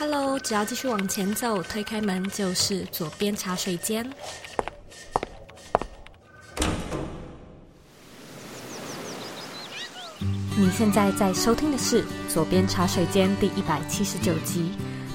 Hello，只要继续往前走，推开门就是左边茶水间。你现在在收听的是《左边茶水间》第一百七十九集。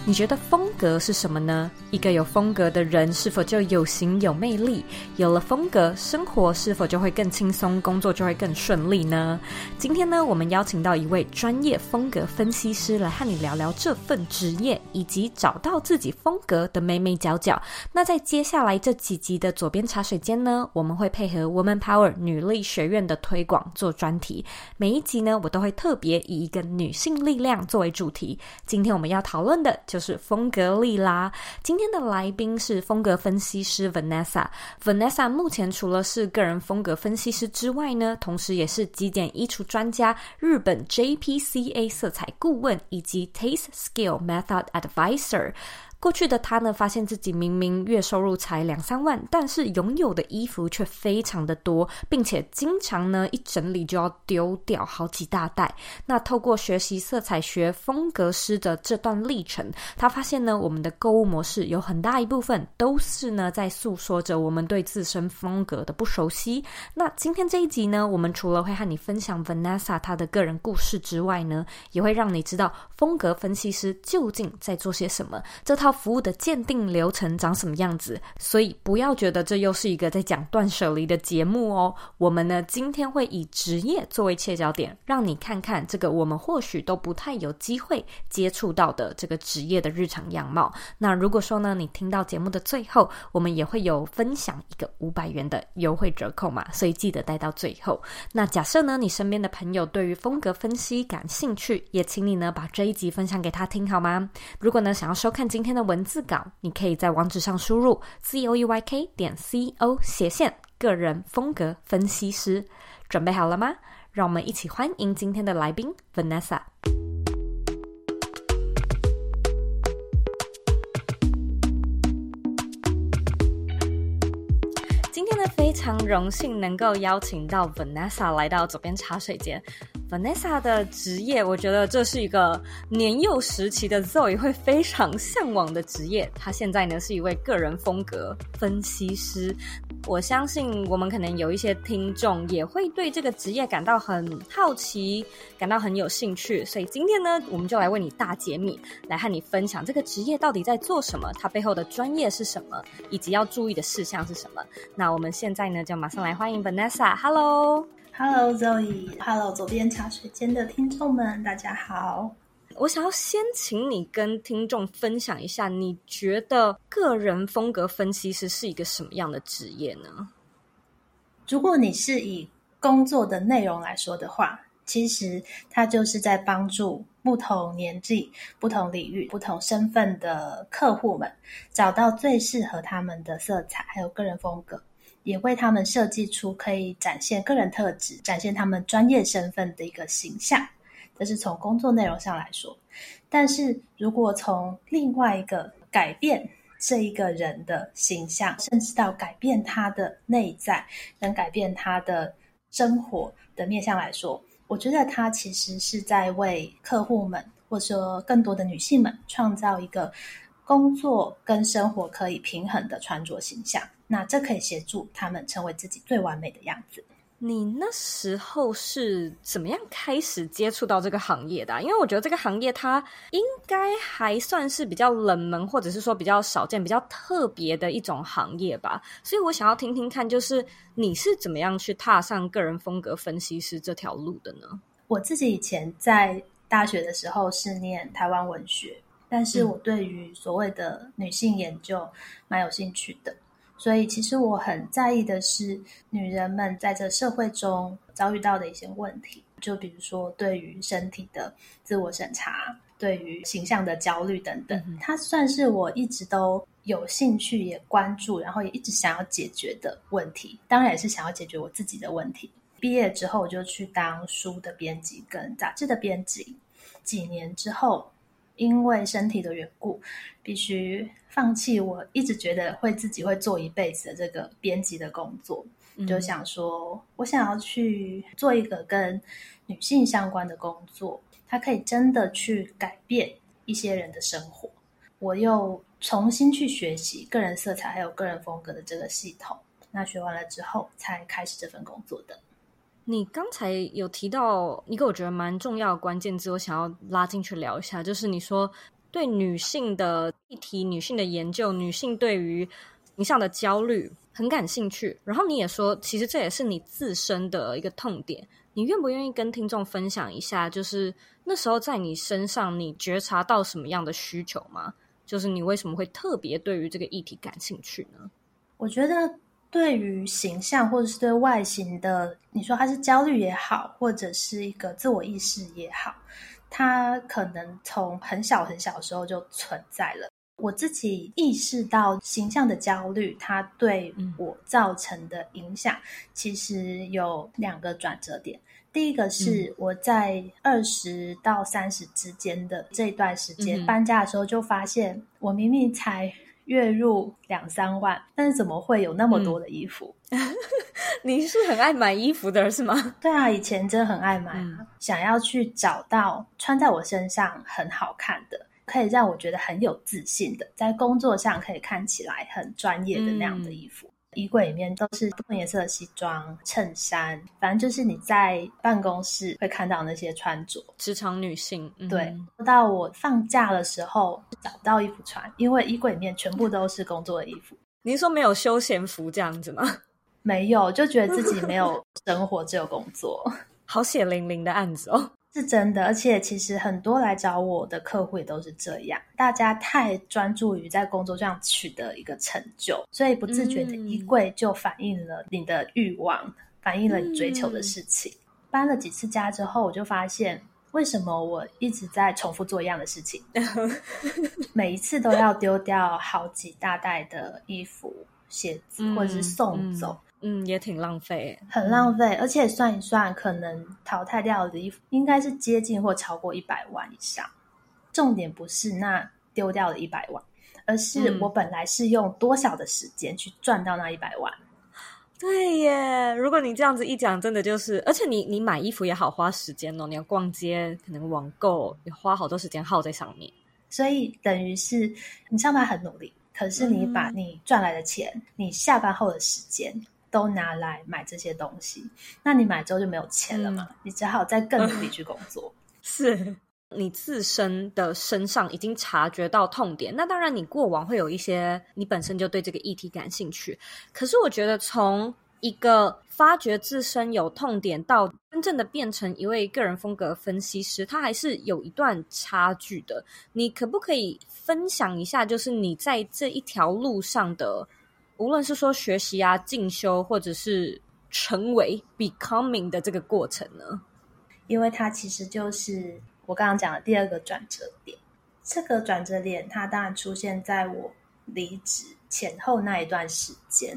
你觉得风格是什么呢？一个有风格的人是否就有型有魅力？有了风格，生活是否就会更轻松，工作就会更顺利呢？今天呢，我们邀请到一位专业风格分析师来和你聊聊这份职业以及找到自己风格的眉眉角角。那在接下来这几集的左边茶水间呢，我们会配合 Woman Power 女力学院的推广做专题。每一集呢，我都会特别以一个女性力量作为主题。今天我们要讨论的。就就是风格丽啦。今天的来宾是风格分析师 Vanessa。Vanessa 目前除了是个人风格分析师之外呢，同时也是极简衣橱专家、日本 JPCA 色彩顾问以及 Taste Scale Method Advisor。过去的他呢，发现自己明明月收入才两三万，但是拥有的衣服却非常的多，并且经常呢一整理就要丢掉好几大袋。那透过学习色彩学风格师的这段历程，他发现呢，我们的购物模式有很大一部分都是呢在诉说着我们对自身风格的不熟悉。那今天这一集呢，我们除了会和你分享 Vanessa 她的个人故事之外呢，也会让你知道风格分析师究竟在做些什么。这套。套服务的鉴定流程长什么样子？所以不要觉得这又是一个在讲断舍离的节目哦。我们呢，今天会以职业作为切角点，让你看看这个我们或许都不太有机会接触到的这个职业的日常样貌。那如果说呢，你听到节目的最后，我们也会有分享一个五百元的优惠折扣嘛，所以记得待到最后。那假设呢，你身边的朋友对于风格分析感兴趣，也请你呢把这一集分享给他听好吗？如果呢，想要收看今天的文字稿，你可以在网址上输入 z o e y k 点 c o 斜线个人风格分析师。准备好了吗？让我们一起欢迎今天的来宾 Vanessa。今天呢，非常荣幸能够邀请到 Vanessa 来到左边茶水间。Vanessa 的职业，我觉得这是一个年幼时期的 Zoe 会非常向往的职业。她现在呢是一位个人风格分析师。我相信我们可能有一些听众也会对这个职业感到很好奇，感到很有兴趣。所以今天呢，我们就来为你大解密，来和你分享这个职业到底在做什么，它背后的专业是什么，以及要注意的事项是什么。那我们现在呢，就马上来欢迎 Vanessa。Hello。Hello Zoe，Hello 左边茶水间的听众们，大家好。我想要先请你跟听众分享一下，你觉得个人风格分析师是一个什么样的职业呢？如果你是以工作的内容来说的话，其实它就是在帮助不同年纪、不同领域、不同身份的客户们找到最适合他们的色彩，还有个人风格。也为他们设计出可以展现个人特质、展现他们专业身份的一个形象，这是从工作内容上来说。但是如果从另外一个改变这一个人的形象，甚至到改变他的内在，能改变他的生活的面向来说，我觉得他其实是在为客户们，或者说更多的女性们，创造一个工作跟生活可以平衡的穿着形象。那这可以协助他们成为自己最完美的样子。你那时候是怎么样开始接触到这个行业的啊？因为我觉得这个行业它应该还算是比较冷门，或者是说比较少见、比较特别的一种行业吧。所以我想要听听看，就是你是怎么样去踏上个人风格分析师这条路的呢？我自己以前在大学的时候是念台湾文学，但是我对于所谓的女性研究蛮有兴趣的。所以，其实我很在意的是女人们在这社会中遭遇到的一些问题，就比如说对于身体的自我审查，对于形象的焦虑等等，它算是我一直都有兴趣也关注，然后也一直想要解决的问题。当然，也是想要解决我自己的问题。毕业之后，我就去当书的编辑跟杂志的编辑。几年之后，因为身体的缘故，必须放弃我一直觉得会自己会做一辈子的这个编辑的工作，嗯、就想说我想要去做一个跟女性相关的工作，它可以真的去改变一些人的生活。我又重新去学习个人色彩还有个人风格的这个系统。那学完了之后，才开始这份工作的。你刚才有提到一个我觉得蛮重要的关键字，我想要拉进去聊一下，就是你说对女性的议题、女性的研究、女性对于形象的焦虑很感兴趣。然后你也说，其实这也是你自身的一个痛点。你愿不愿意跟听众分享一下，就是那时候在你身上，你觉察到什么样的需求吗？就是你为什么会特别对于这个议题感兴趣呢？我觉得。对于形象或者是对外形的，你说他是焦虑也好，或者是一个自我意识也好，他可能从很小很小的时候就存在了。我自己意识到形象的焦虑，它对我造成的影响，其实有两个转折点。第一个是我在二十到三十之间的这一段时间搬家的时候，就发现我明明才。月入两三万，但是怎么会有那么多的衣服？嗯、你是很爱买衣服的是吗？对啊，以前真的很爱买，嗯，想要去找到穿在我身上很好看的，可以让我觉得很有自信的，在工作上可以看起来很专业的那样的衣服。嗯衣柜里面都是不同颜色的西装、衬衫，反正就是你在办公室会看到那些穿着。职场女性，嗯、对。到我放假的时候找不到衣服穿，因为衣柜里面全部都是工作的衣服。您说没有休闲服这样子吗？没有，就觉得自己没有生活，只有工作。好血淋淋的案子哦。是真的，而且其实很多来找我的客户也都是这样，大家太专注于在工作上取得一个成就，所以不自觉的衣柜就反映了你的欲望，嗯、反映了你追求的事情。嗯、搬了几次家之后，我就发现为什么我一直在重复做一样的事情，每一次都要丢掉好几大袋的衣服、鞋子，嗯、或者是送走。嗯嗯，也挺浪费，很浪费，而且算一算，可能淘汰掉的衣服应该是接近或超过一百万以上。重点不是那丢掉的一百万，而是我本来是用多少的时间去赚到那一百万。对耶，如果你这样子一讲，真的就是，而且你你买衣服也好花时间哦，你要逛街，可能网购也花好多时间耗在上面，所以等于是你上班很努力，可是你把你赚来的钱，嗯、你下班后的时间。都拿来买这些东西，那你买之后就没有钱了嘛？嗯、你只好再更努力 去工作。是你自身的身上已经察觉到痛点，那当然你过往会有一些，你本身就对这个议题感兴趣。可是我觉得，从一个发觉自身有痛点到真正的变成一位个人风格分析师，它还是有一段差距的。你可不可以分享一下，就是你在这一条路上的？无论是说学习啊、进修，或者是成为 becoming 的这个过程呢，因为它其实就是我刚刚讲的第二个转折点。这个转折点，它当然出现在我离职前后那一段时间，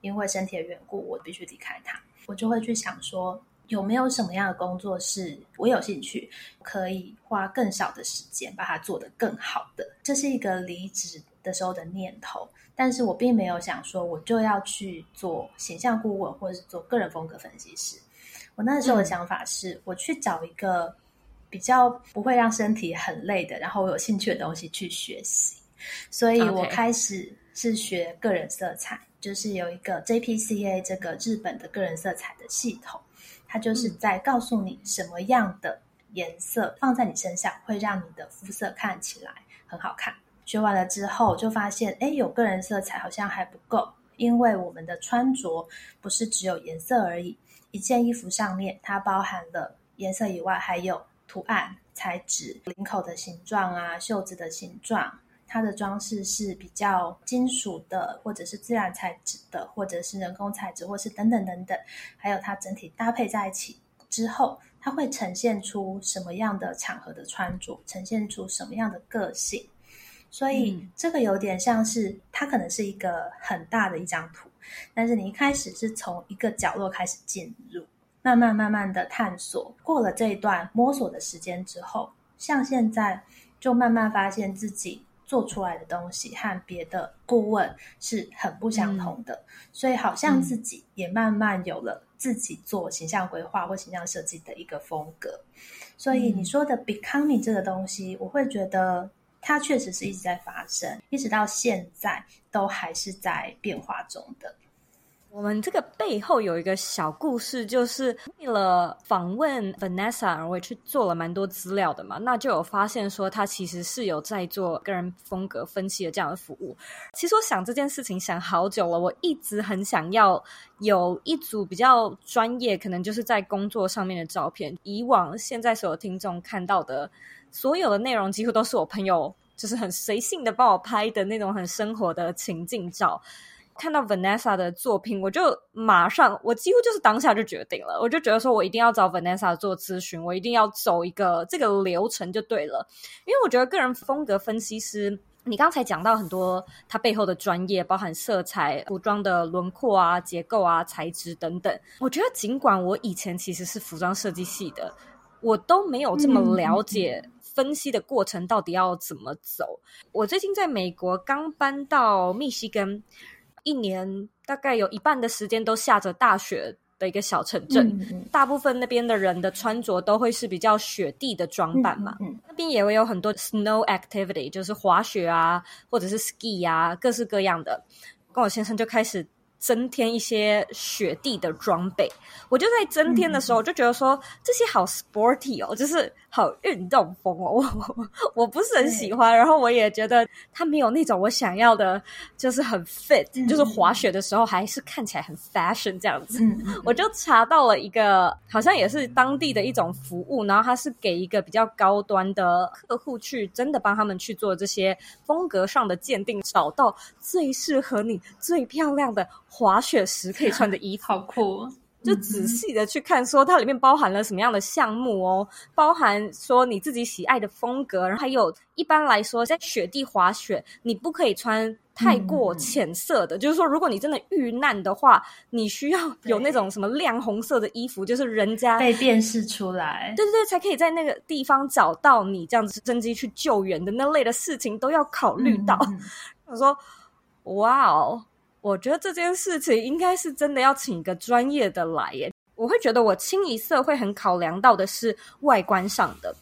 因为身体的缘故，我必须离开它。我就会去想说，有没有什么样的工作是我有兴趣，可以花更少的时间把它做得更好的？这是一个离职的时候的念头。但是我并没有想说，我就要去做形象顾问，或者是做个人风格分析师。我那时候的想法是，嗯、我去找一个比较不会让身体很累的，然后我有兴趣的东西去学习。所以我开始是学个人色彩.就是有一个 JPCA 这个日本的个人色彩的系统，它就是在告诉你什么样的颜色放在你身上会让你的肤色看起来很好看。学完了之后，就发现，哎，有个人色彩好像还不够，因为我们的穿着不是只有颜色而已。一件衣服上面，它包含了颜色以外，还有图案、材质、领口的形状啊，袖子的形状，它的装饰是比较金属的，或者是自然材质的，或者是人工材质，或是等等等等。还有它整体搭配在一起之后，它会呈现出什么样的场合的穿着，呈现出什么样的个性。所以这个有点像是，它可能是一个很大的一张图，但是你一开始是从一个角落开始进入，慢慢慢慢的探索，过了这一段摸索的时间之后，像现在就慢慢发现自己做出来的东西和别的顾问是很不相同的，嗯、所以好像自己也慢慢有了自己做形象规划或形象设计的一个风格。所以你说的 becoming 这个东西，我会觉得。它确实是一直在发生，一直到现在都还是在变化中的。我们这个背后有一个小故事，就是为了访问 Vanessa，而我也去做了蛮多资料的嘛，那就有发现说他其实是有在做个人风格分析的这样的服务。其实我想这件事情想好久了，我一直很想要有一组比较专业，可能就是在工作上面的照片。以往现在所有听众看到的所有的内容，几乎都是我朋友就是很随性的帮我拍的那种很生活的情境照。看到 Vanessa 的作品，我就马上，我几乎就是当下就决定了，我就觉得说我一定要找 Vanessa 做咨询，我一定要走一个这个流程就对了。因为我觉得个人风格分析师，你刚才讲到很多他背后的专业，包含色彩、服装的轮廓啊、结构啊、材质等等。我觉得尽管我以前其实是服装设计系的，我都没有这么了解分析的过程到底要怎么走。我最近在美国刚搬到密西根。一年大概有一半的时间都下着大雪的一个小城镇，大部分那边的人的穿着都会是比较雪地的装扮嘛。嗯嗯、那边也会有很多 snow activity，就是滑雪啊，或者是 ski 啊，各式各样的。跟我先生就开始。增添一些雪地的装备，我就在增添的时候，我就觉得说、嗯、这些好 sporty 哦，就是好运动风哦，我我不是很喜欢。然后我也觉得它没有那种我想要的，就是很 fit，、嗯、就是滑雪的时候还是看起来很 fashion 这样子。嗯、我就查到了一个，好像也是当地的一种服务，然后它是给一个比较高端的客户去真的帮他们去做这些风格上的鉴定，找到最适合你、最漂亮的。滑雪时可以穿的衣服，好酷哦！就仔细的去看，说它里面包含了什么样的项目哦，包含说你自己喜爱的风格，然后还有一般来说，在雪地滑雪，你不可以穿太过浅色的，嗯、就是说，如果你真的遇难的话，你需要有那种什么亮红色的衣服，就是人家被辨识出来，对对对，才可以在那个地方找到你，这样子直升机去救援的那类的事情都要考虑到。嗯、我说，哇哦！我觉得这件事情应该是真的要请一个专业的来耶。我会觉得我清一色会很考量到的是外观上的，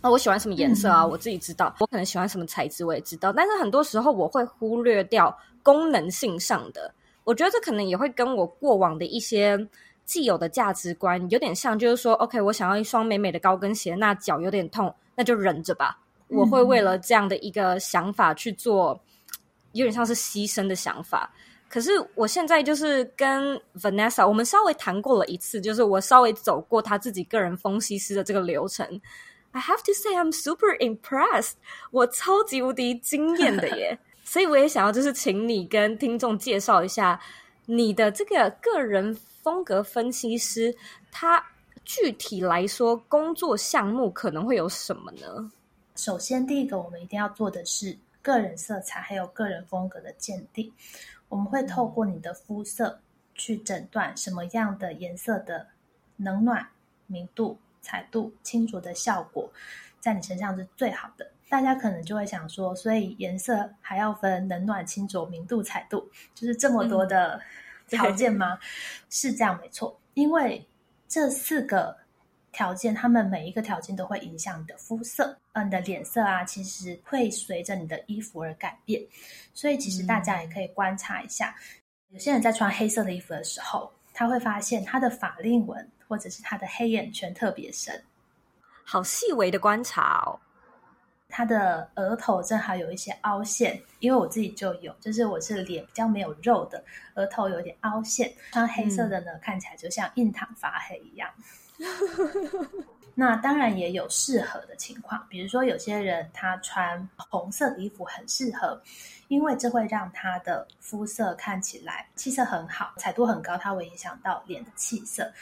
啊，我喜欢什么颜色啊，我自己知道，我可能喜欢什么材质，我也知道。但是很多时候我会忽略掉功能性上的。我觉得这可能也会跟我过往的一些既有的价值观有点像，就是说，OK，我想要一双美美的高跟鞋，那脚有点痛，那就忍着吧。我会为了这样的一个想法去做，有点像是牺牲的想法。可是我现在就是跟 Vanessa，我们稍微谈过了一次，就是我稍微走过他自己个人分析师的这个流程。I have to say I'm super impressed，我超级无敌惊艳的耶！所以我也想要就是请你跟听众介绍一下你的这个个人风格分析师，他具体来说工作项目可能会有什么呢？首先，第一个我们一定要做的是个人色彩还有个人风格的鉴定。我们会透过你的肤色去诊断什么样的颜色的冷暖、明度、彩度、清浊的效果在你身上是最好的。大家可能就会想说，所以颜色还要分冷暖、清浊、明度、彩度，就是这么多的条件吗？嗯、是这样，没错。因为这四个条件，他们每一个条件都会影响你的肤色，呃，你的脸色啊，其实会随着你的衣服而改变。所以，其实大家也可以观察一下，嗯、有些人在穿黑色的衣服的时候，他会发现他的法令纹或者是他的黑眼圈特别深，好细微的观察哦。他的额头正好有一些凹陷，因为我自己就有，就是我是脸比较没有肉的，额头有点凹陷，穿黑色的呢，嗯、看起来就像印堂发黑一样。那当然也有适合的情况，比如说有些人他穿红色的衣服很适合，因为这会让他的肤色看起来气色很好，彩度很高，它会影响到脸的气色，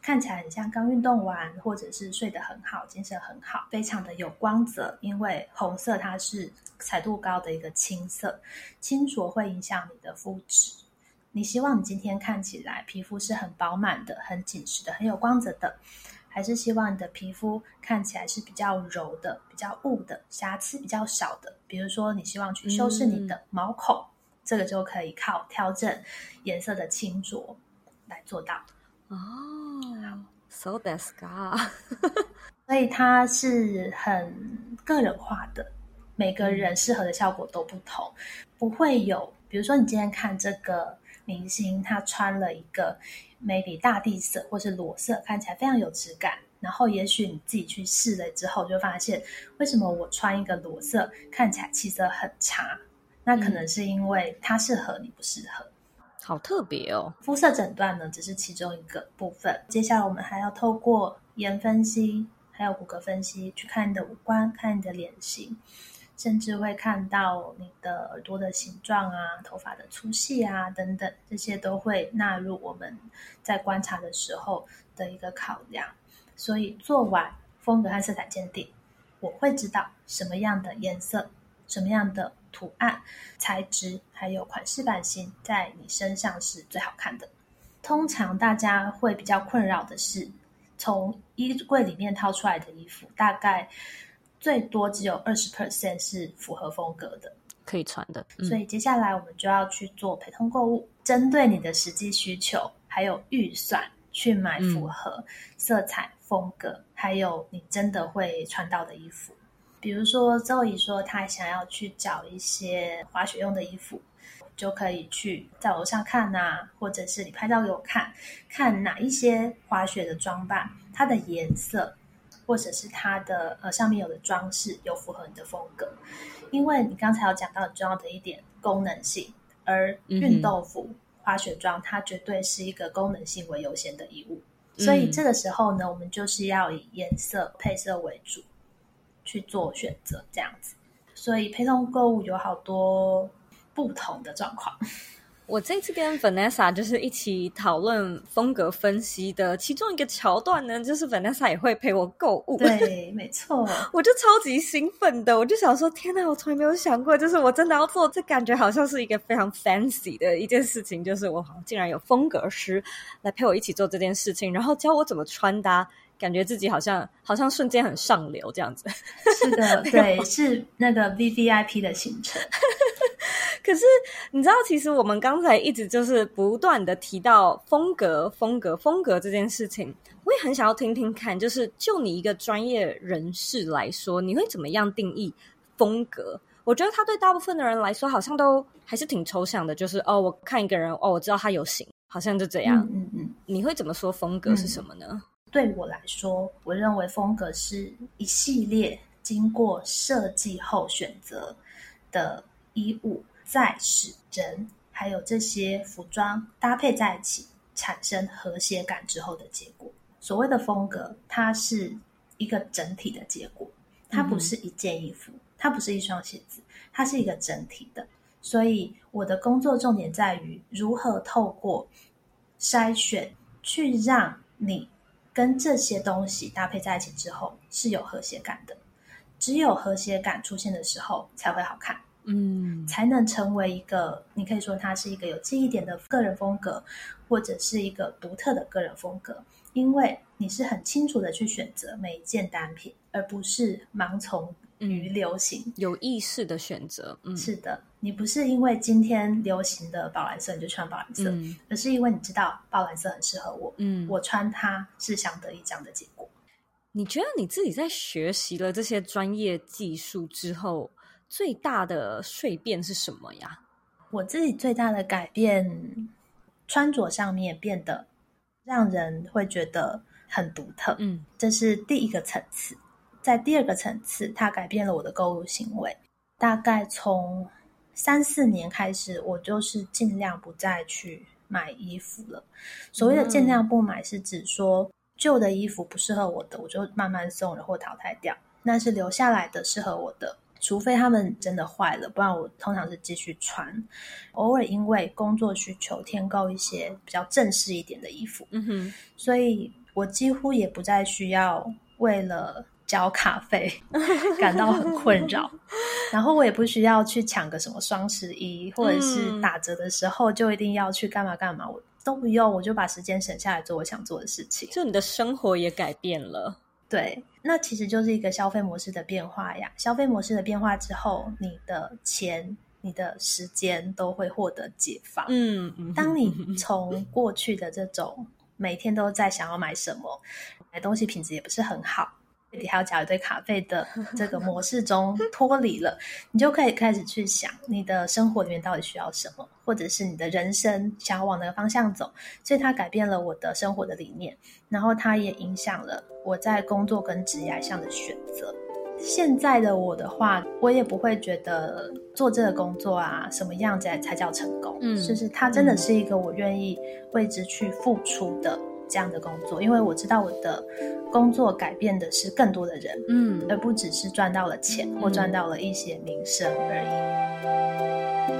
看起来很像刚运动完，或者是睡得很好，精神很好，非常的有光泽。因为红色它是彩度高的一个青色，清浊会影响你的肤质。你希望你今天看起来皮肤是很饱满的、很紧实的、很有光泽的，还是希望你的皮肤看起来是比较柔的、比较雾的、瑕疵比较少的？比如说，你希望去修饰你的毛孔，嗯、这个就可以靠调整颜色的清浊来做到。哦，so that's good。所以它是很个人化的。每个人适合的效果都不同，不会有。比如说，你今天看这个明星，他穿了一个 maybe 大地色或是裸色，看起来非常有质感。然后，也许你自己去试了之后，就发现为什么我穿一个裸色看起来气色很差？那可能是因为它适合你不适合。好特别哦！肤色诊断呢，只是其中一个部分。接下来我们还要透过颜分析，还有骨骼分析，去看你的五官，看你的脸型。甚至会看到你的耳朵的形状啊、头发的粗细啊等等，这些都会纳入我们在观察的时候的一个考量。所以做完风格和色彩鉴定，我会知道什么样的颜色、什么样的图案、材质，还有款式版型在你身上是最好看的。通常大家会比较困扰的是，从衣柜里面掏出来的衣服，大概。最多只有二十 percent 是符合风格的，可以穿的。嗯。所以接下来我们就要去做陪同购物，针对你的实际需求还有预算去买符合色彩、风格，嗯，还有你真的会穿到的衣服。比如说周怡说她想要去找一些滑雪用的衣服，就可以去在楼上看啊，或者是你拍照给我看，看哪一些滑雪的装扮，它的颜色。或者是它的呃上面有的装饰有符合你的风格，因为你刚才有讲到很重要的一点功能性，而运动服、滑雪装它绝对是一个功能性为优先的衣物，所以这个时候呢，我们就是要以颜色配色为主去做选择，这样子。所以陪同购物有好多不同的状况。我这次跟 Vanessa 就是一起讨论风格分析的其中一个桥段呢，就是 Vanessa 也会陪我购物。对，没错，我就超级兴奋的，我就想说，天哪，我从来没有想过，就是我真的要做，这感觉好像是一个非常 fancy 的一件事情，就是我好像竟然有风格师来陪我一起做这件事情，然后教我怎么穿搭。感觉自己好像好像瞬间很上流这样子，是的，对，是那个 VVIP 的行程。可是你知道，其实我们刚才一直就是不断的提到风格、风格、风格这件事情，我也很想要听听看，就是就你一个专业人士来说，你会怎么样定义风格？我觉得他对大部分的人来说，好像都还是挺抽象的，就是哦，我看一个人，哦，我知道他有型，好像就这样。嗯嗯嗯，你会怎么说风格是什么呢？嗯对我来说，我认为风格是一系列经过设计后选择的衣物，再使人还有这些服装搭配在一起，产生和谐感之后的结果。所谓的风格，它是一个整体的结果，它不是一件衣服，它不是一双鞋子，它是一个整体的。所以，我的工作重点在于如何透过筛选，去让你。跟这些东西搭配在一起之后是有和谐感的，只有和谐感出现的时候才会好看，嗯，才能成为一个你可以说它是一个有记忆点的个人风格，或者是一个独特的个人风格，因为你是很清楚的去选择每一件单品，而不是盲从。于流行、有意识的选择，嗯，是的，你不是因为今天流行的宝蓝色你就穿宝蓝色，而是因为你知道宝蓝色很适合我，嗯，我穿它是想得一这样的结果。你觉得你自己在学习了这些专业技术之后，最大的蜕变是什么呀？我自己最大的改变，穿着上面变得让人会觉得很独特，嗯，这是第一个层次。在第二个层次，它改变了我的购物行为。大概从三四年开始，我就是尽量不再去买衣服了。所谓的尽量不买，是指说旧的衣服不适合我的，我就慢慢送人或淘汰掉。那是留下来的适合我的，除非他们真的坏了，不然我通常是继续穿。偶尔因为工作需求，添购一些比较正式一点的衣服。嗯哼，所以我几乎也不再需要为了。交卡费感到很困扰，然后我也不需要去抢个什么双十一，或者是打折的时候就一定要去干嘛干嘛，我都不用，我就把时间省下来做我想做的事情。就你的生活也改变了，对，那其实就是一个消费模式的变化呀。消费模式的变化之后，你的钱、你的时间都会获得解放。嗯，当你从过去的这种每天都在想要买什么，买东西品质也不是很好。底还要加一堆卡费的这个模式中脱离了，你就可以开始去想你的生活里面到底需要什么，或者是你的人生想要往哪个方向走。所以它改变了我的生活的理念，然后它也影响了我在工作跟职业上的选择。现在的我的话，我也不会觉得做这个工作啊，什么样子才才叫成功。嗯，就是它真的是一个我愿意为之去付出的。这样的工作，因为我知道我的工作改变的是更多的人，嗯，而不只是赚到了钱或赚到了一些名声而已。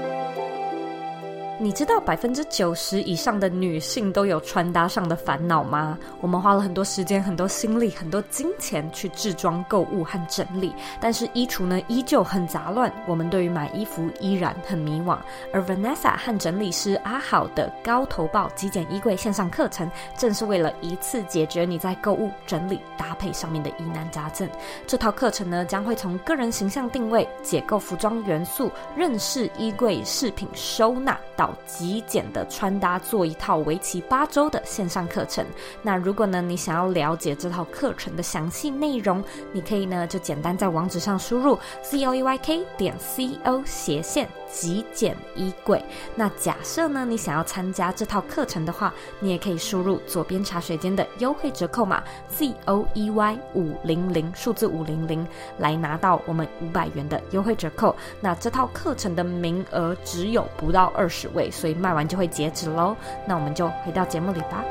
你知道百分之九十以上的女性都有穿搭上的烦恼吗？我们花了很多时间、很多心力、很多金钱去置装、购物和整理，但是衣橱呢依旧很杂乱。我们对于买衣服依然很迷惘。而 Vanessa 和整理师阿好的高投报极简衣柜线上课程，正是为了一次解决你在购物、整理、搭配上面的疑难杂症。这套课程呢，将会从个人形象定位、解构服装元素、认识衣柜饰品收纳到极简的穿搭，做一套为期八周的线上课程。那如果呢，你想要了解这套课程的详细内容，你可以呢就简单在网址上输入 z o e y k 点 c o 斜线极简衣柜。那假设呢你想要参加这套课程的话，你也可以输入左边茶水间的优惠折扣码 z o e y 五零零数字五零零来拿到我们五百元的优惠折扣。那这套课程的名额只有不到二十位。所以卖完就会截止喽。那我们就回到节目里吧。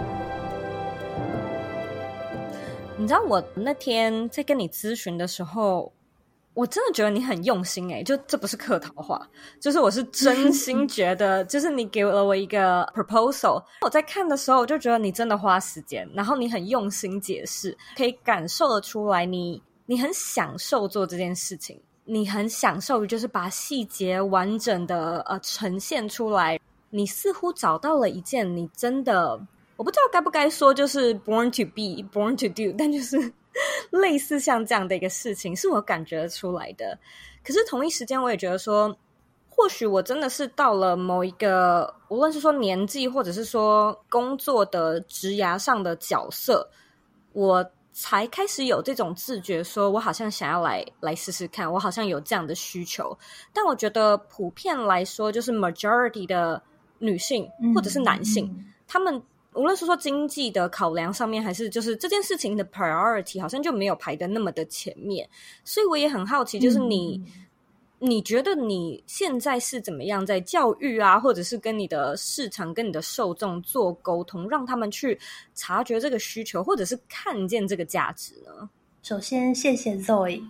你知道我那天在跟你咨询的时候，我真的觉得你很用心诶、欸，就这不是客套话，就是我是真心觉得，就是你给了我一个 proposal，我在看的时候我就觉得你真的花时间，然后你很用心解释，可以感受得出来你你很享受做这件事情。你很享受就是把细节完整的呃呈现出来，你似乎找到了一件你真的我不知道该不该说就是 born to be born to do，但就是 类似像这样的一个事情是我感觉出来的。可是同一时间我也觉得说，或许我真的是到了某一个无论是说年纪或者是说工作的职涯上的角色，我。才开始有这种自觉，说我好像想要来来试试看，我好像有这样的需求。但我觉得普遍来说，就是 majority 的女性或者是男性，他们无论是说经济的考量上面，还是就是这件事情的 priority，好像就没有排的那么的前面。所以我也很好奇，就是你。嗯你觉得你现在是怎么样在教育啊，或者是跟你的市场、跟你的受众做沟通，让他们去察觉这个需求，或者是看见这个价值呢？首先，谢谢 Zoe，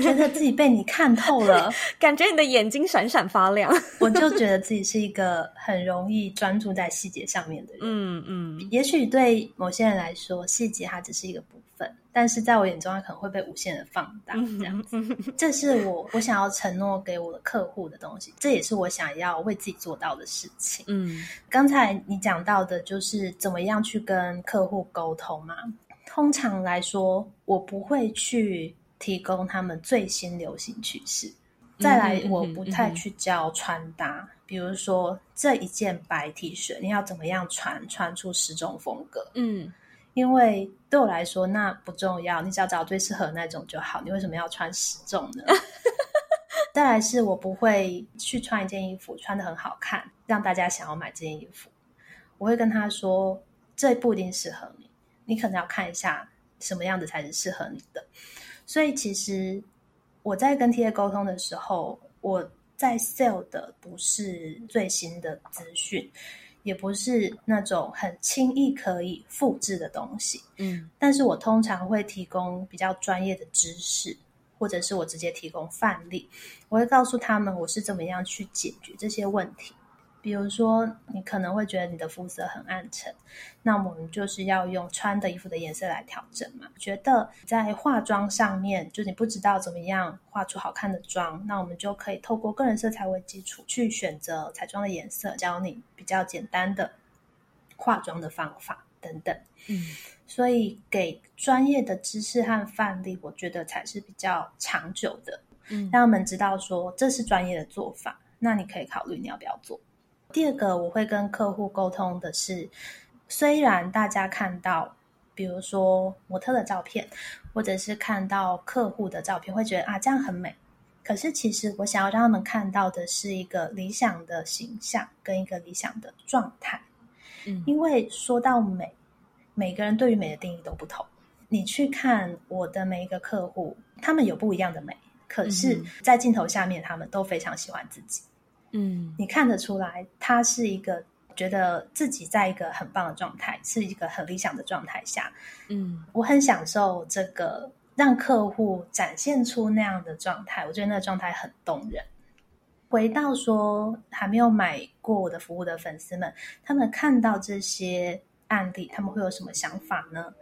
觉得自己被你看透了，感觉你的眼睛闪闪发亮。我就觉得自己是一个很容易专注在细节上面的人。嗯嗯，也许对某些人来说，细节它只是一个部分，但是在我眼中，它可能会被无限的放大。这样子，这是我我想要承诺给我的客户的东西，这也是我想要为自己做到的事情。嗯，刚才你讲到的就是怎么样去跟客户沟通嘛。通常来说，我不会去提供他们最新流行趋势。再来，我不太去教穿搭，嗯、比如说这一件白 T 恤，你要怎么样穿，穿出十种风格。嗯，因为对我来说，那不重要，你只要找最适合那种就好。你为什么要穿十种呢？再来是，我不会去穿一件衣服，穿的很好看，让大家想要买这件衣服。我会跟他说，这不一定适合你。你可能要看一下什么样子才是适合你的，所以其实我在跟 TA 沟通的时候，我在 sell 的不是最新的资讯，也不是那种很轻易可以复制的东西，嗯，但是我通常会提供比较专业的知识，或者是我直接提供范例，我会告诉他们我是怎么样去解决这些问题。比如说，你可能会觉得你的肤色很暗沉，那我们就是要用穿的衣服的颜色来调整嘛。觉得在化妆上面，就你不知道怎么样画出好看的妆，那我们就可以透过个人色彩为基础去选择彩妆的颜色，教你比较简单的化妆的方法等等。嗯，所以给专业的知识和范例，我觉得才是比较长久的。嗯，让他们知道说这是专业的做法，那你可以考虑你要不要做。第二个我会跟客户沟通的是，虽然大家看到比如说模特的照片，或者是看到客户的照片，会觉得啊，这样很美。可是其实我想要让他们看到的是一个理想的形象跟一个理想的状态。嗯，因为说到美，每个人对于美的定义都不同。你去看我的每一个客户，他们有不一样的美，可是，在镜头下面，他们都非常喜欢自己。嗯，你看得出来，他是一个觉得自己在一个很棒的状态，是一个很理想的状态下。嗯，我很享受这个让客户展现出那样的状态，我觉得那个状态很动人。回到说还没有买过我的服务的粉丝们，他们看到这些案例，他们会有什么想法呢？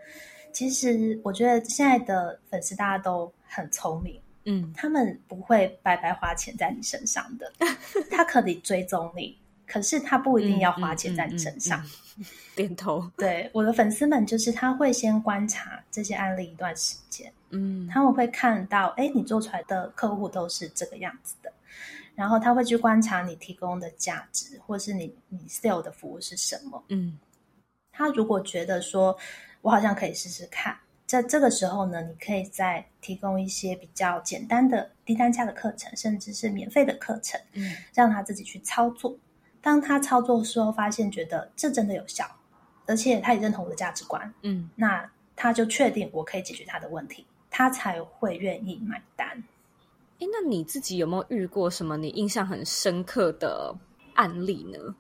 其实我觉得现在的粉丝大家都很聪明，嗯，他们不会白白花钱在你身上的，他可以追踪你，可是他不一定要花钱在你身上。嗯嗯嗯嗯、点头。对，我的粉丝们就是他会先观察这些案例一段时间，嗯，他们会看到，哎，你做出来的客户都是这个样子的，然后他会去观察你提供的价值，或是你你 sell 的服务是什么，嗯，他如果觉得说。我好像可以试试看，在这个时候呢，你可以再提供一些比较简单的低单价的课程，甚至是免费的课程，嗯，让他自己去操作。当他操作的时候，发现觉得这真的有效，而且他也认同我的价值观，嗯，那他就确定我可以解决他的问题，他才会愿意买单。诶，那你自己有没有遇过什么你印象很深刻的案例呢？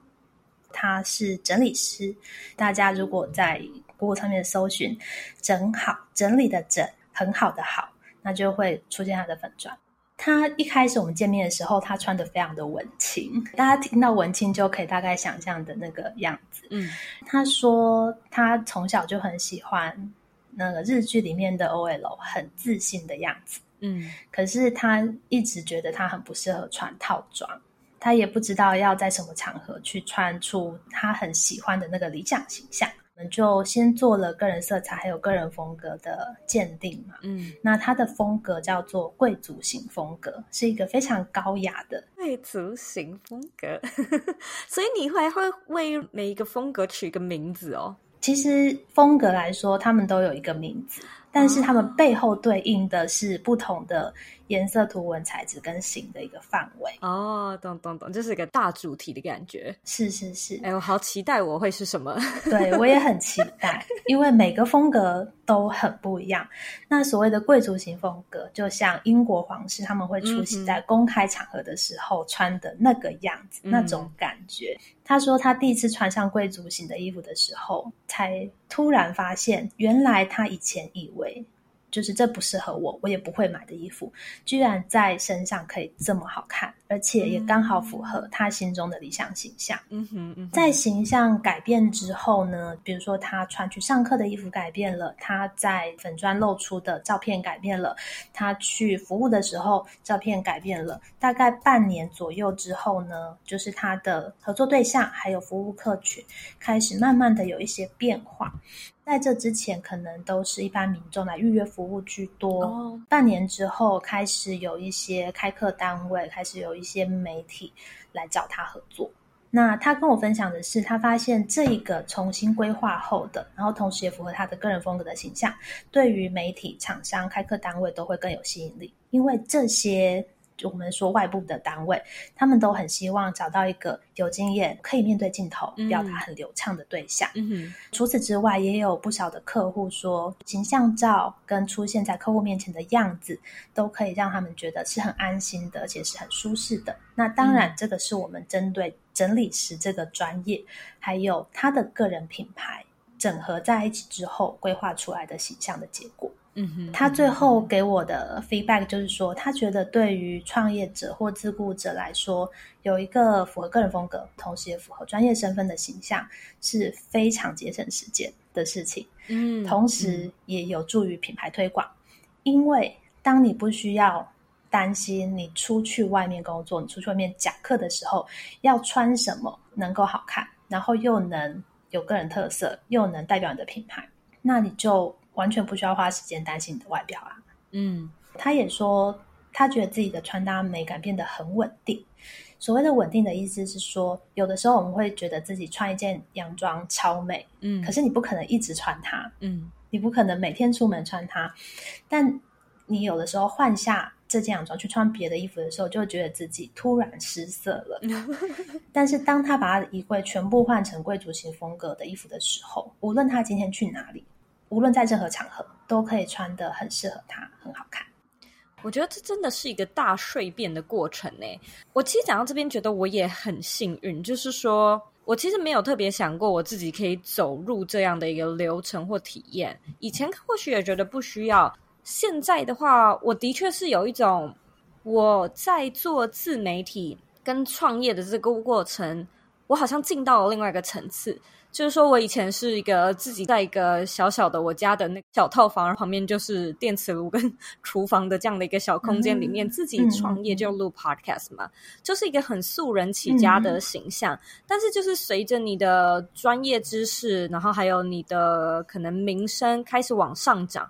他是整理师，大家如果在 Google 上面搜寻“整好”，整理的“整”，很好的“好”，那就会出现他的粉钻。他一开始我们见面的时候，他穿的非常的文青，大家听到文青就可以大概想象的那个样子。嗯，他说他从小就很喜欢那个日剧里面的 OL，很自信的样子。嗯，可是他一直觉得他很不适合穿套装。他也不知道要在什么场合去穿出他很喜欢的那个理想形象，我们就先做了个人色彩还有个人风格的鉴定嘛。嗯，那他的风格叫做贵族型风格，是一个非常高雅的贵族型风格。所以你还会为每一个风格取一个名字哦？其实风格来说，他们都有一个名字。但是他们背后对应的是不同的颜色、图文、材质跟型的一个范围哦，懂懂懂，这是一个大主题的感觉。是是是，哎，我好期待我会是什么？对，我也很期待，因为每个风格都很不一样。那所谓的贵族型风格，就像英国皇室他们会出席在公开场合的时候穿的那个样子，嗯、那种感觉。他说他第一次穿上贵族型的衣服的时候，才突然发现，原来他以前以为。就是这不适合我，我也不会买的衣服，居然在身上可以这么好看，而且也刚好符合他心中的理想形象。嗯哼，嗯哼。在形象改变之后呢，比如说他穿去上课的衣服改变了，他在粉砖露出的照片改变了，他去服务的时候照片改变了。大概半年左右之后呢，就是他的合作对象还有服务客群开始慢慢的有一些变化。在这之前，可能都是一般民众来预约服务居多。Oh. 半年之后，开始有一些开课单位，开始有一些媒体来找他合作。那他跟我分享的是，他发现这一个重新规划后的，然后同时也符合他的个人风格的形象，对于媒体、厂商、开课单位都会更有吸引力，因为这些。就我们说外部的单位，他们都很希望找到一个有经验、可以面对镜头、表达很流畅的对象。嗯哼。除此之外，也有不少的客户说，形象照跟出现在客户面前的样子，都可以让他们觉得是很安心的，而且是很舒适的。那当然，这个是我们针对整理师这个专业，还有他的个人品牌整合在一起之后，规划出来的形象的结果。嗯哼，他最后给我的 feedback 就是说，他觉得对于创业者或自雇者来说，有一个符合个人风格，同时也符合专业身份的形象，是非常节省时间的事情。嗯，同时也有助于品牌推广，因为当你不需要担心你出去外面工作，你出去外面讲课的时候要穿什么能够好看，然后又能有个人特色，又能代表你的品牌，那你就。完全不需要花时间担心你的外表啊。嗯，他也说，他觉得自己的穿搭美感变得很稳定。所谓的稳定的意思是说，有的时候我们会觉得自己穿一件洋装超美，嗯，可是你不可能一直穿它，嗯，你不可能每天出门穿它。但你有的时候换下这件洋装去穿别的衣服的时候，就会觉得自己突然失色了。但是当他把他的衣柜全部换成贵族型风格的衣服的时候，无论他今天去哪里，无论在任何场合，都可以穿得很适合他，很好看。我觉得这真的是一个大蜕变的过程呢。我其实讲到这边，觉得我也很幸运，就是说我其实没有特别想过我自己可以走入这样的一个流程或体验。以前或许也觉得不需要，现在的话，我的确是有一种我在做自媒体跟创业的这个过程，我好像进到了另外一个层次。就是说，我以前是一个自己在一个小小的我家的那个小套房，旁边就是电磁炉跟 厨房的这样的一个小空间里面，自己创业就录 podcast 嘛，就是一个很素人起家的形象。但是，就是随着你的专业知识，然后还有你的可能名声开始往上涨，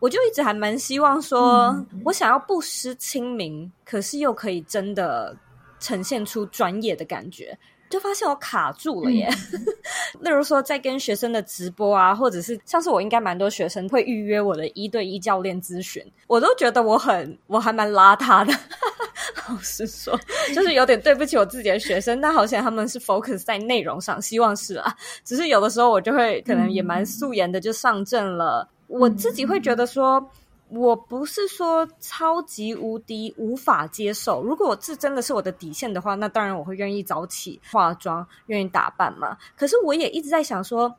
我就一直还蛮希望说，我想要不失亲民，可是又可以真的呈现出专业的感觉。就发现我卡住了耶，嗯、例如说在跟学生的直播啊，或者是像是我应该蛮多学生会预约我的一对一教练咨询，我都觉得我很我还蛮邋遢的。老实说，就是有点对不起我自己的学生，但好像他们是 focus 在内容上，希望是啊。只是有的时候我就会可能也蛮素颜的就上阵了，嗯、我自己会觉得说。我不是说超级无敌无法接受，如果这真的是我的底线的话，那当然我会愿意早起化妆，愿意打扮嘛。可是我也一直在想说，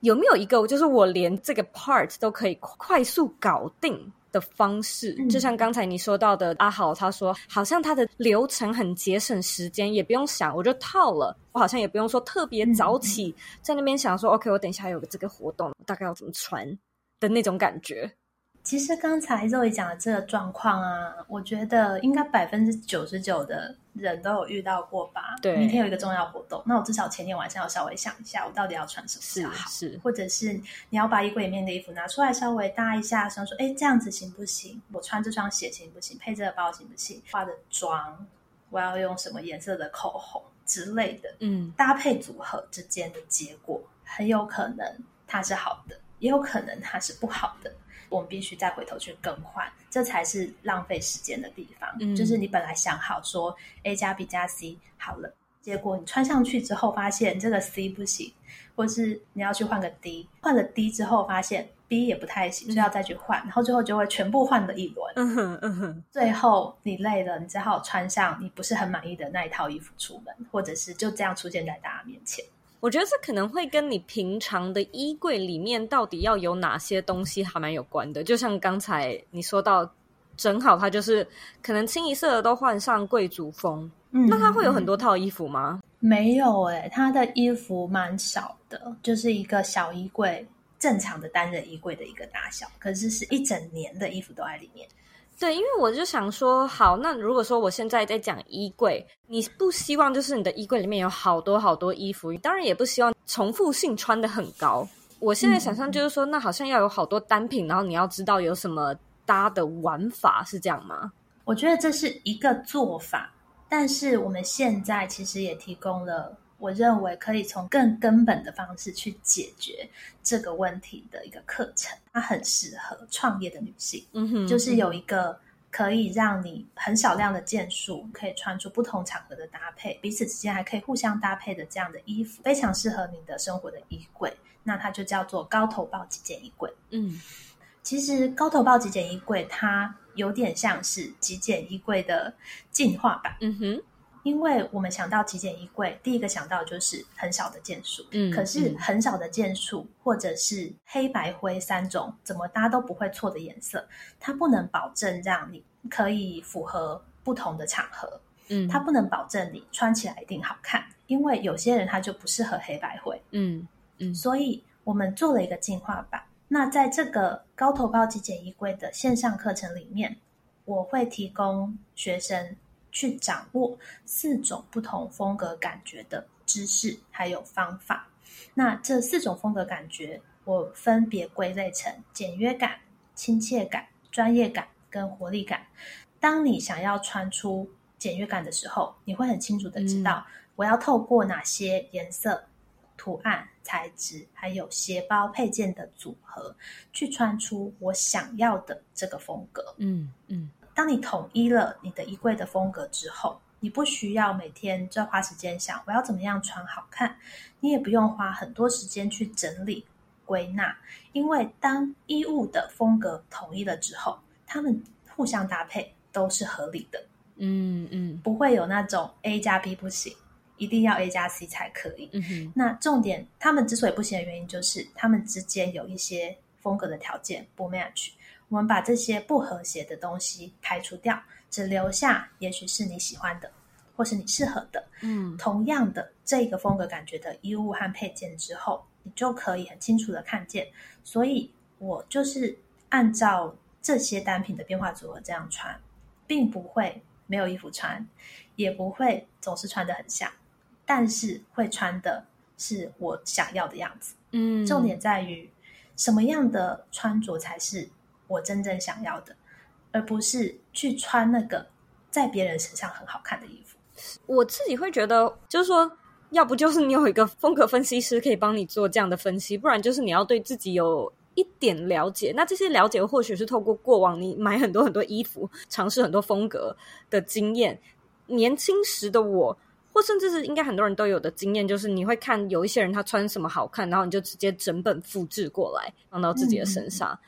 有没有一个就是我连这个 part 都可以快速搞定的方式？嗯、就像刚才你说到的阿豪，他说好像他的流程很节省时间，也不用想，我就套了。我好像也不用说特别早起，在那边想说、嗯、OK，我等一下有个这个活动，大概要怎么穿的那种感觉。其实刚才 Zoe 讲的这个状况啊，我觉得应该百分之九十九的人都有遇到过吧。对，明天有一个重要活动，那我至少前天晚上要稍微想一下，我到底要穿什么比较好。是，是或者是你要把衣柜里面的衣服拿出来稍微搭一下，想说，哎，这样子行不行？我穿这双鞋行不行？配这个包行不行？化的妆，我要用什么颜色的口红之类的。嗯，搭配组合之间的结果，很有可能它是好的，也有可能它是不好的。我们必须再回头去更换，这才是浪费时间的地方。嗯，就是你本来想好说 A 加 B 加 C 好了，结果你穿上去之后发现这个 C 不行，或是你要去换个 D，换了 D 之后发现 B 也不太行，就要再去换，嗯，然后最后就会全部换了一轮。嗯哼，嗯哼，最后你累了，你只好穿上你不是很满意的那一套衣服出门，或者是就这样出现在大家面前。我觉得这可能会跟你平常的衣柜里面到底要有哪些东西还蛮有关的。就像刚才你说到，正好他就是可能清一色的都换上贵族风，嗯，那他会有很多套衣服吗？没有诶、欸，他的衣服蛮少的，就是一个小衣柜，正常的单人衣柜的一个大小，可是是一整年的衣服都在里面。对，因为我就想说，好，那如果说我现在在讲衣柜，你不希望就是你的衣柜里面有好多好多衣服，当然也不希望重复性穿得很高。我现在想象就是说，嗯、那好像要有好多单品，然后你要知道有什么搭的玩法，是这样吗？我觉得这是一个做法，但是我们现在其实也提供了。我认为可以从更根本的方式去解决这个问题的一个课程，它很适合创业的女性。嗯哼，就是有一个可以让你很少量的件数可以穿出不同场合的搭配，彼此之间还可以互相搭配的这样的衣服，非常适合你的生活的衣柜。那它就叫做高头抱极简衣柜。嗯，其实高头抱极简衣柜它有点像是极简衣柜的进化版。嗯哼。因为我们想到极简衣柜，第一个想到就是很少的件数。嗯，可是很少的件数，嗯、或者是黑白灰三种怎么搭都不会错的颜色，它不能保证让你可以符合不同的场合。嗯，它不能保证你穿起来一定好看，因为有些人他就不适合黑白灰。嗯嗯，所以我们做了一个进化版。那在这个高头包极简衣柜的线上课程里面，我会提供学生。去掌握四种不同风格感觉的知识，还有方法。那这四种风格感觉，我分别归类成简约感、亲切感、专业感跟活力感。当你想要穿出简约感的时候，你会很清楚的知道我要透过哪些颜色、图案、材质，还有鞋包配件的组合，去穿出我想要的这个风格。嗯嗯。当你统一了你的衣柜的风格之后，你不需要每天就花时间想我要怎么样穿好看，你也不用花很多时间去整理归纳，因为当衣物的风格统一了之后，它们互相搭配都是合理的。嗯嗯，不会有那种 A 加 B 不行。一定要 A 加 C 才可以。嗯哼。那重点，他们之所以不行的原因，就是他们之间有一些风格的条件不 match。我们把这些不和谐的东西排除掉，只留下也许是你喜欢的，或是你适合的。嗯，同样的这个风格感觉的衣物和配件之后，你就可以很清楚的看见。所以我就是按照这些单品的变化组合这样穿，并不会没有衣服穿，也不会总是穿的很像。但是会穿的是我想要的样子，嗯，重点在于什么样的穿着才是我真正想要的，而不是去穿那个在别人身上很好看的衣服。我自己会觉得，就是说，要不就是你有一个风格分析师可以帮你做这样的分析，不然就是你要对自己有一点了解。那这些了解或许是透过过往你买很多很多衣服、尝试很多风格的经验。年轻时的我。或甚至是应该很多人都有的经验，就是你会看有一些人他穿什么好看，然后你就直接整本复制过来放到自己的身上。嗯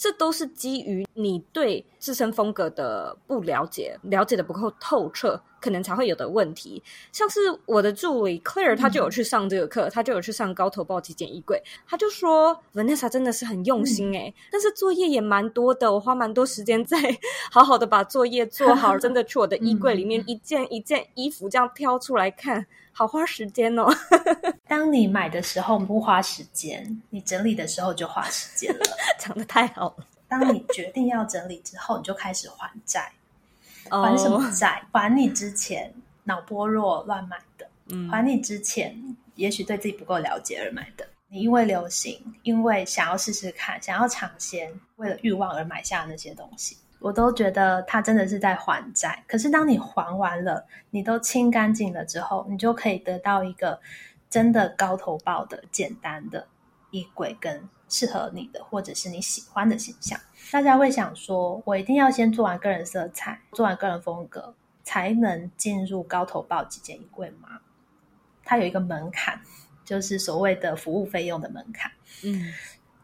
这都是基于你对自身风格的不了解，了解的不够透彻，可能才会有的问题。像是我的助理 Claire，他就有去上这个课，他就有去上高投报极简衣柜，他就说 Vanessa 真的是很用心诶、欸、但是作业也蛮多的，我花蛮多时间在好好的把作业做好，真的去我的衣柜里面一件一件衣服这样挑出来看。好花时间哦！当你买的时候不花时间，你整理的时候就花时间了。讲的太好了！当你决定要整理之后，你就开始还债。还什么债？Oh. 还你之前脑波弱乱买的，嗯，还你之前也许对自己不够了解而买的。你因为流行，因为想要试试看，想要尝鲜，为了欲望而买下的那些东西。我都觉得他真的是在还债。可是当你还完了，你都清干净了之后，你就可以得到一个真的高投报的简单的衣柜，跟适合你的或者是你喜欢的形象。大家会想说，我一定要先做完个人色彩，做完个人风格，才能进入高投报极简衣柜吗？它有一个门槛，就是所谓的服务费用的门槛。嗯，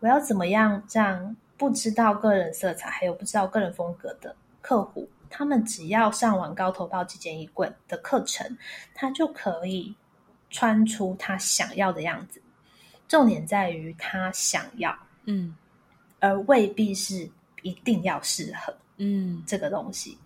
我要怎么样让？不知道个人色彩，还有不知道个人风格的客户，他们只要上完高投报极简衣柜的课程，他就可以穿出他想要的样子。重点在于他想要，嗯，而未必是一定要适合，嗯，这个东西。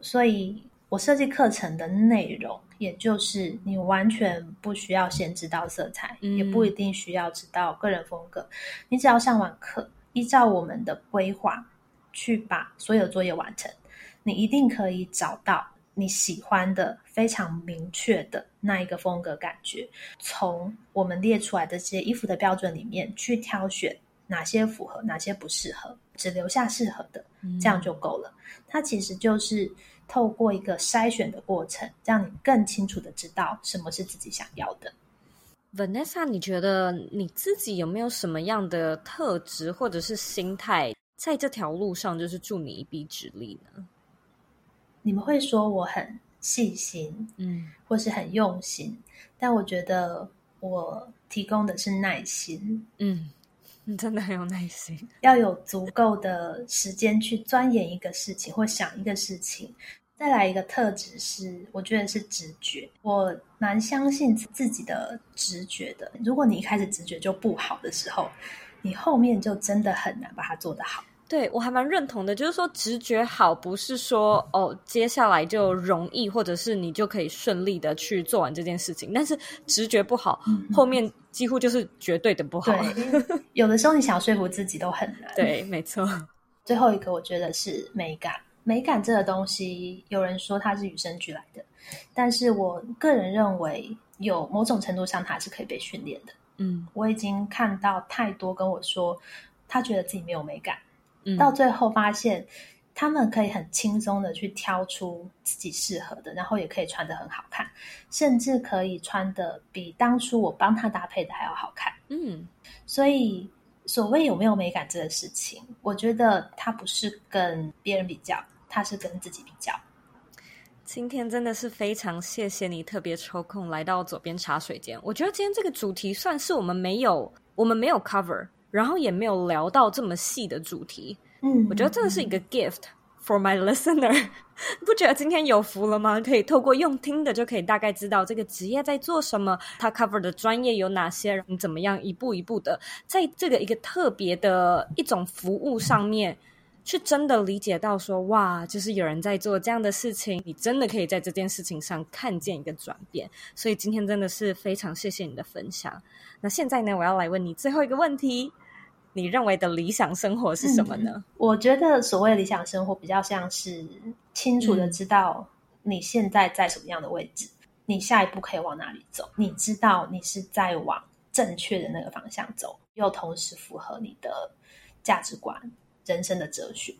所以我设计课程的内容，也就是你完全不需要先知道色彩，嗯，也不一定需要知道个人风格，你只要上完课。依照我们的规划去把所有作业完成，你一定可以找到你喜欢的非常明确的那一个风格感觉。从我们列出来的这些衣服的标准里面去挑选哪些符合，哪些不适合，只留下适合的，这样就够了。嗯。它其实就是透过一个筛选的过程，让你更清楚的知道什么是自己想要的。Vanessa，你觉得你自己有没有什么样的特质或者是心态，在这条路上就是助你一臂之力呢？你们会说我很细心，嗯，或是很用心，但我觉得我提供的是耐心，嗯，你真的很有耐心，要有足够的时间去钻研一个事情或想一个事情。再来一个特质是，我觉得是直觉。我蛮相信自己的直觉的。如果你一开始直觉就不好的时候，你后面就真的很难把它做得好。对，我还蛮认同的，就是说直觉好，不是说哦，接下来就容易，或者是你就可以顺利的去做完这件事情。但是直觉不好，嗯、后面几乎就是绝对的不好。对，有的时候你想说服自己都很难。对，没错。最后一个，我觉得是美感。美感这个东西，有人说它是与生俱来的，但是我个人认为，有某种程度上它是可以被训练的。嗯，我已经看到太多跟我说，他觉得自己没有美感，嗯，到最后发现他们可以很轻松的去挑出自己适合的，然后也可以穿得很好看，甚至可以穿得比当初我帮他搭配的还要好看。嗯，所以所谓有没有美感这个事情，我觉得它不是跟别人比较，它是跟自己比较。今天真的是非常谢谢你特别抽空来到左边茶水间。我觉得今天这个主题算是我们没有我们没有 cover，然后也没有聊到这么细的主题。嗯，我觉得这个是一个 gift for my listener。不觉得今天有福了吗？可以透过用听的就可以大概知道这个职业在做什么，他 cover 的专业有哪些，你怎么样一步一步的在这个一个特别的一种服务上面，去真的理解到说，哇，就是有人在做这样的事情，你真的可以在这件事情上看见一个转变。所以今天真的是非常谢谢你的分享。那现在呢，我要来问你最后一个问题。你认为的理想生活是什么呢？嗯，我觉得所谓理想生活，比较像是清楚的知道你现在在什么样的位置，嗯，你下一步可以往哪里走，你知道你是在往正确的那个方向走，又同时符合你的价值观、人生的哲学。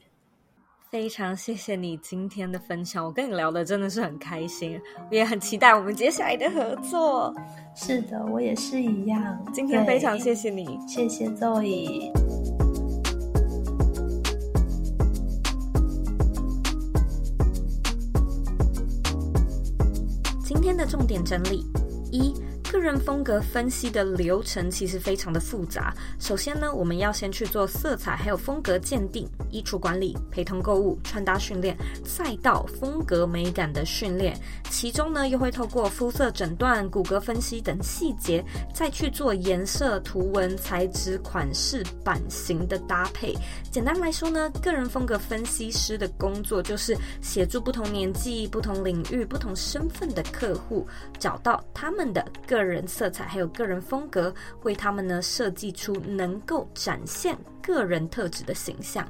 非常谢谢你今天的分享，我跟你聊的真的是很开心，我也很期待我们接下来的合作。是的，我也是一样。今天非常谢谢你，谢谢 Zoe。今天的重点整理一。个人风格分析的流程其实非常的复杂。首先呢，我们要先去做色彩，还有风格鉴定、衣橱管理、陪同购物、穿搭训练，再到风格美感的训练。其中呢，又会透过肤色诊断、骨骼分析等细节，再去做颜色、图文、材质、款式、版型的搭配。简单来说呢，个人风格分析师的工作就是协助不同年纪、不同领域、不同身份的客户，找到他们的个。个人色彩还有个人风格，为他们呢设计出能够展现个人特质的形象。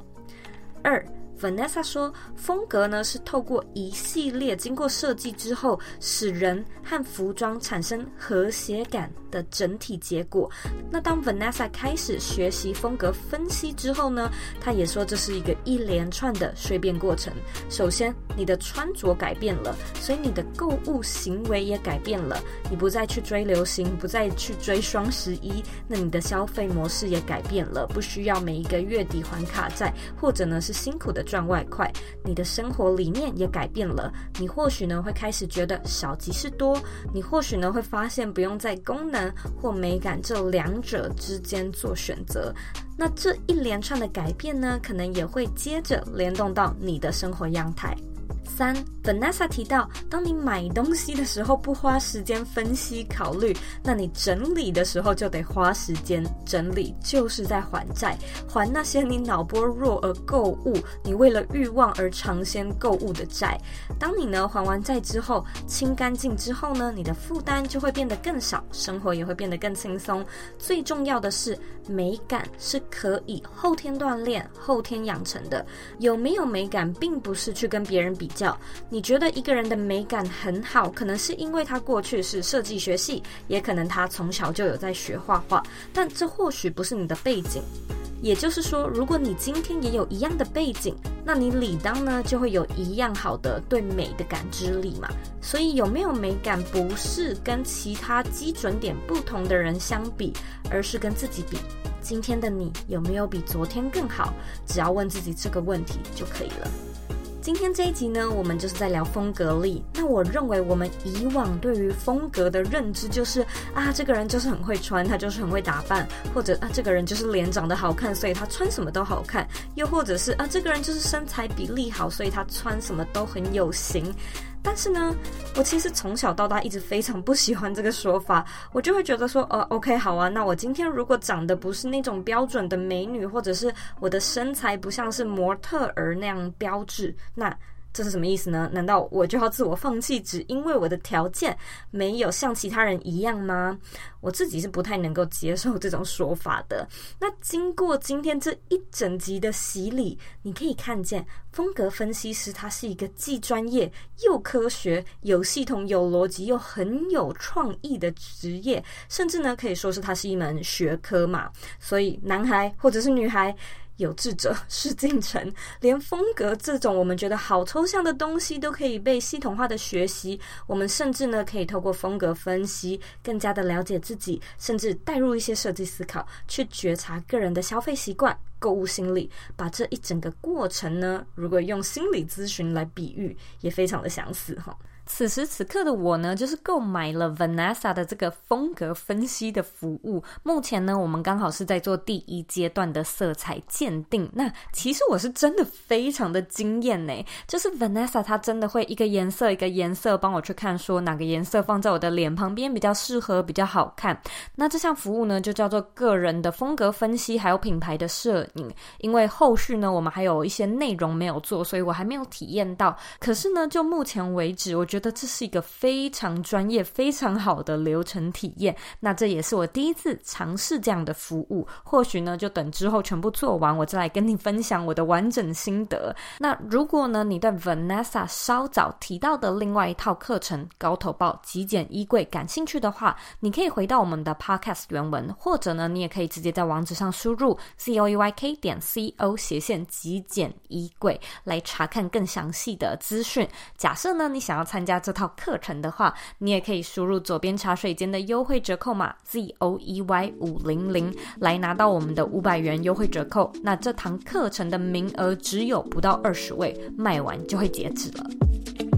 二。Vanessa 说：“风格呢是透过一系列经过设计之后，使人和服装产生和谐感的整体结果。那当 Vanessa 开始学习风格分析之后呢，她也说这是一个一连串的蜕变过程。首先，你的穿着改变了，所以你的购物行为也改变了。你不再去追流行，不再去追双十一，那你的消费模式也改变了，不需要每一个月底还卡债，或者呢是辛苦的。”赚外快，你的生活理念也改变了。你或许呢会开始觉得少即是多，你或许呢会发现不用在功能或美感这两者之间做选择。那这一连串的改变呢，可能也会接着联动到你的生活样态。三，Vanessa 提到，当你买东西的时候不花时间分析考虑，那你整理的时候就得花时间整理，就是在还债，还那些你脑波弱而购物，你为了欲望而尝鲜购物的债。当你呢还完债之后，清干净之后呢，你的负担就会变得更少，生活也会变得更轻松。最重要的是，美感是可以后天锻炼、后天养成的。有没有美感，并不是去跟别人比你觉得一个人的美感很好，可能是因为他过去是设计学系，也可能他从小就有在学画画，但这或许不是你的背景。也就是说，如果你今天也有一样的背景，那你理当呢就会有一样好的对美的感知力嘛。所以有没有美感，不是跟其他基准点不同的人相比，而是跟自己比。今天的你有没有比昨天更好？只要问自己这个问题就可以了。今天这一集呢，我们就是在聊风格力。那我认为我们以往对于风格的认知就是啊，这个人就是很会穿，他就是很会打扮，或者啊，这个人就是脸长得好看，所以他穿什么都好看，又或者是啊，这个人就是身材比例好，所以他穿什么都很有型。但是呢，我其实从小到大一直非常不喜欢这个说法，我就会觉得说，呃，OK，好啊，那我今天如果长得不是那种标准的美女，或者是我的身材不像是模特儿那样标志，那。这是什么意思呢？难道我就要自我放弃，只因为我的条件没有像其他人一样吗？我自己是不太能够接受这种说法的。那经过今天这一整集的洗礼，你可以看见风格分析师他是一个既专业又科学、有系统、有逻辑又很有创意的职业，甚至呢可以说是它是一门学科嘛。所以男孩或者是女孩。有志者事竟成，连风格这种我们觉得好抽象的东西都可以被系统化的学习。我们甚至呢，可以透过风格分析，更加的了解自己，甚至带入一些设计思考，去觉察个人的消费习惯、购物心理。把这一整个过程呢，如果用心理咨询来比喻，也非常的相似哈。此时此刻的我呢，就是购买了 Vanessa 的这个风格分析的服务。目前呢，我们刚好是在做第一阶段的色彩鉴定。那其实我是真的非常的惊艳呢，就是 Vanessa 她真的会一个颜色一个颜色帮我去看，说哪个颜色放在我的脸旁边比较适合，比较好看。那这项服务呢，就叫做个人的风格分析，还有品牌的摄影。因为后续呢，我们还有一些内容没有做，所以我还没有体验到。可是呢，就目前为止，我觉得。觉得这是一个非常专业、非常好的流程体验。那这也是我第一次尝试这样的服务。或许呢，就等之后全部做完，我再来跟你分享我的完整心得。那如果呢，你对 Vanessa 稍早提到的另外一套课程《高头报极简衣柜》感兴趣的话，你可以回到我们的 Podcast 原文，或者呢，你也可以直接在网址上输入 c o e y k 点 c o 斜线极简衣柜来查看更详细的资讯。假设呢，你想要参加。加这套课程的话，你也可以输入左边茶水间的优惠折扣码 Z O E Y 五零零来拿到我们的五百元优惠折扣。那这堂课程的名额只有不到二十位，卖完就会截止了。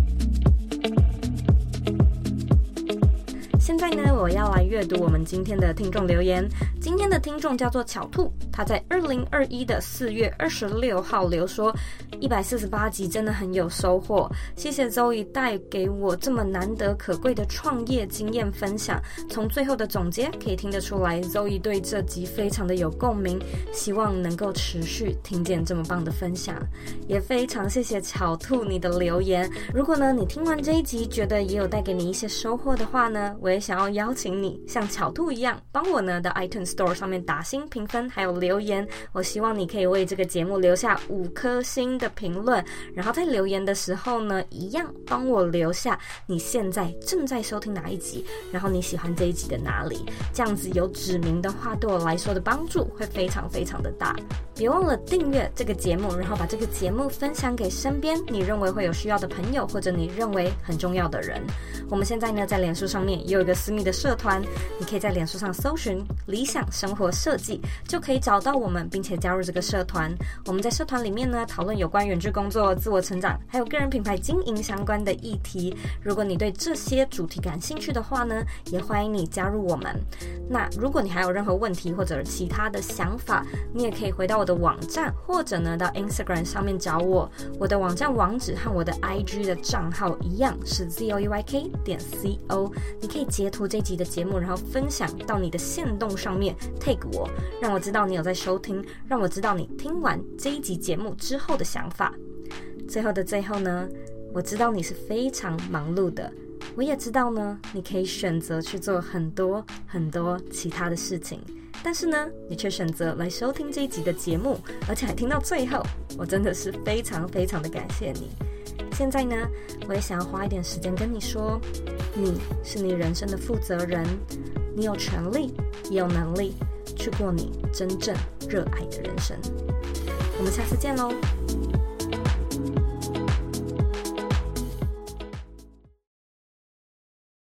在呢，我要来阅读我们今天的听众留言。今天的听众叫做巧兔，他在二零二一的四月二十六号留说：一百四十八集真的很有收获，谢谢周易带给我这么难得可贵的创业经验分享。从最后的总结可以听得出来周易对这集非常的有共鸣，希望能够持续听见这么棒的分享。也非常谢谢巧兔你的留言。如果呢，你听完这一集觉得也有带给你一些收获的话呢，我。也想想要邀请你像巧兔一样，帮我呢的 iTunes Store 上面打星评分，还有留言。我希望你可以为这个节目留下五颗星的评论，然后在留言的时候呢，一样帮我留下你现在正在收听哪一集，然后你喜欢这一集的哪里，这样子有指明的话，对我来说的帮助会非常非常的大。别忘了订阅这个节目，然后把这个节目分享给身边你认为会有需要的朋友，或者你认为很重要的人。我们现在呢，在脸书上面也有一个私密的社团，你可以在脸书上搜寻“理想生活设计”，就可以找到我们，并且加入这个社团。我们在社团里面呢，讨论有关远距工作、自我成长，还有个人品牌经营相关的议题。如果你对这些主题感兴趣的话呢，也欢迎你加入我们。那如果你还有任何问题或者其他的想法，你也可以回到我的。网站，或者呢，到 Instagram 上面找我。我的网站网址和我的 IG 的账号一样，是 zoeyk 点 co。你可以截图这集的节目，然后分享到你的线动上面，tag 我，让我知道你有在收听，让我知道你听完这一集节目之后的想法。最后的最后呢，我知道你是非常忙碌的，我也知道呢，你可以选择去做很多很多其他的事情。但是呢，你却选择来收听这一集的节目，而且还听到最后，我真的是非常非常的感谢你。现在呢，我也想要花一点时间跟你说，你是你人生的负责人，你有权利，也有能力去过你真正热爱的人生。我们下次见喽。